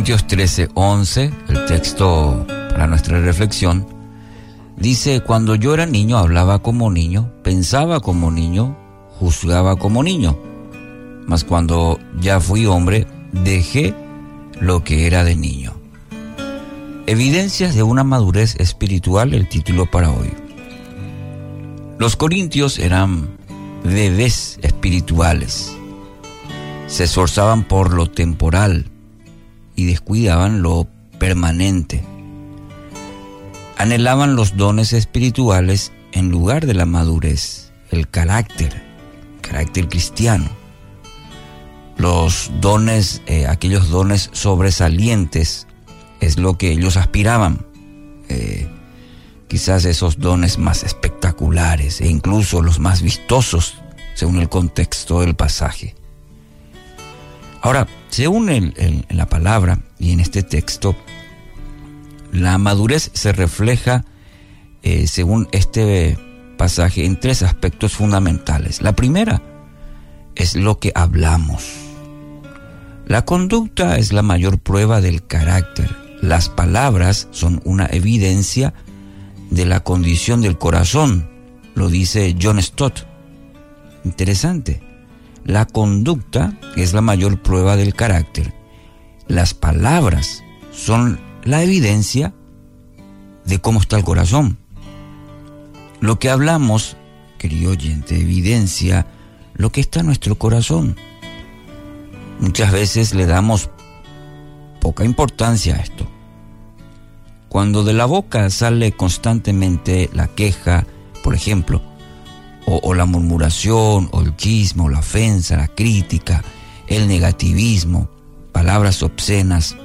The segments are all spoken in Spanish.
Corintios 13, 11, el texto para nuestra reflexión, dice, cuando yo era niño hablaba como niño, pensaba como niño, juzgaba como niño, mas cuando ya fui hombre, dejé lo que era de niño. Evidencias de una madurez espiritual, el título para hoy. Los corintios eran bebés espirituales. Se esforzaban por lo temporal y descuidaban lo permanente. Anhelaban los dones espirituales en lugar de la madurez, el carácter, carácter cristiano. Los dones, eh, aquellos dones sobresalientes, es lo que ellos aspiraban. Eh, quizás esos dones más espectaculares e incluso los más vistosos según el contexto del pasaje. Ahora, según la palabra y en este texto, la madurez se refleja, eh, según este pasaje, en tres aspectos fundamentales. La primera es lo que hablamos. La conducta es la mayor prueba del carácter. Las palabras son una evidencia de la condición del corazón, lo dice John Stott. Interesante. La conducta es la mayor prueba del carácter. Las palabras son la evidencia de cómo está el corazón. Lo que hablamos, querido oyente, evidencia lo que está en nuestro corazón. Muchas veces le damos poca importancia a esto. Cuando de la boca sale constantemente la queja, por ejemplo, o, la murmuración, o el chisme, o la ofensa, la crítica, el negativismo, palabras obscenas,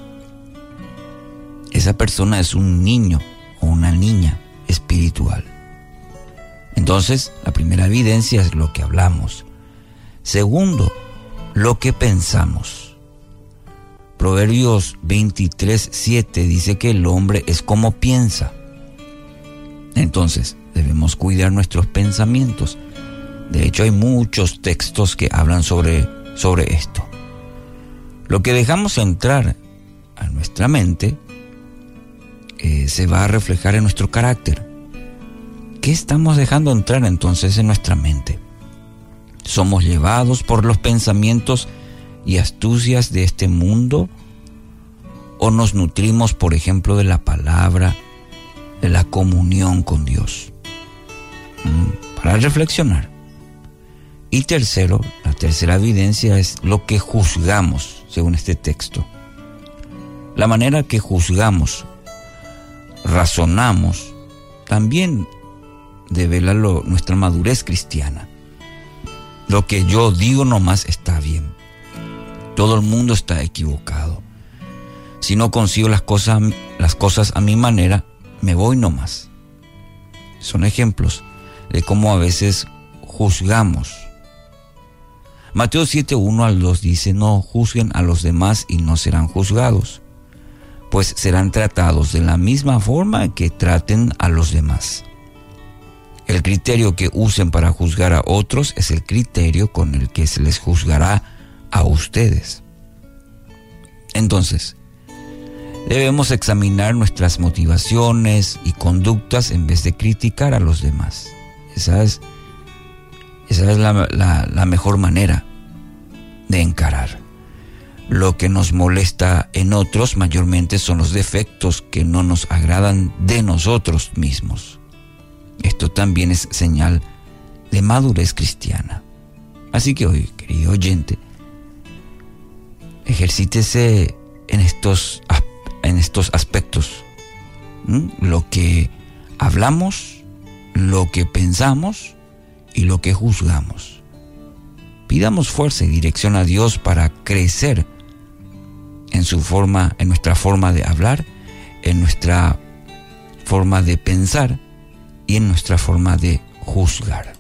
esa persona es un niño o una niña espiritual. Entonces, la primera evidencia es lo que hablamos. Segundo, lo que pensamos. Proverbios 23, 7 dice que el hombre es como piensa. Entonces, debemos cuidar nuestros pensamientos. De hecho, hay muchos textos que hablan sobre, sobre esto. Lo que dejamos entrar a nuestra mente eh, se va a reflejar en nuestro carácter. ¿Qué estamos dejando entrar entonces en nuestra mente? Somos llevados por los pensamientos y astucias de este mundo? ¿O nos nutrimos, por ejemplo, de la palabra, la comunión con Dios? Mm, para reflexionar. Y tercero, la tercera evidencia es lo que juzgamos, según este texto. La manera que juzgamos, razonamos, también devela nuestra madurez cristiana. Lo que yo digo nomás está bien. Todo el mundo está equivocado. Si no consigo las cosas, las cosas a mi manera, me voy nomás. Son ejemplos de cómo a veces juzgamos. Mateo 7, 1 al 2 dice, no juzguen a los demás y no serán juzgados, pues serán tratados de la misma forma que traten a los demás. El criterio que usen para juzgar a otros es el criterio con el que se les juzgará a ustedes. Entonces, debemos examinar nuestras motivaciones y conductas en vez de criticar a los demás. Esa es, esa es la, la mejor manera de encarar. Lo que nos molesta en otros mayormente son los defectos que no nos agradan de nosotros mismos. Esto también es señal de madurez cristiana. Así que hoy, querido oyente, ejercítese en estos, en estos aspectos. Lo que hablamos, lo que pensamos y lo que juzgamos. Pidamos fuerza y dirección a Dios para crecer en su forma, en nuestra forma de hablar, en nuestra forma de pensar y en nuestra forma de juzgar.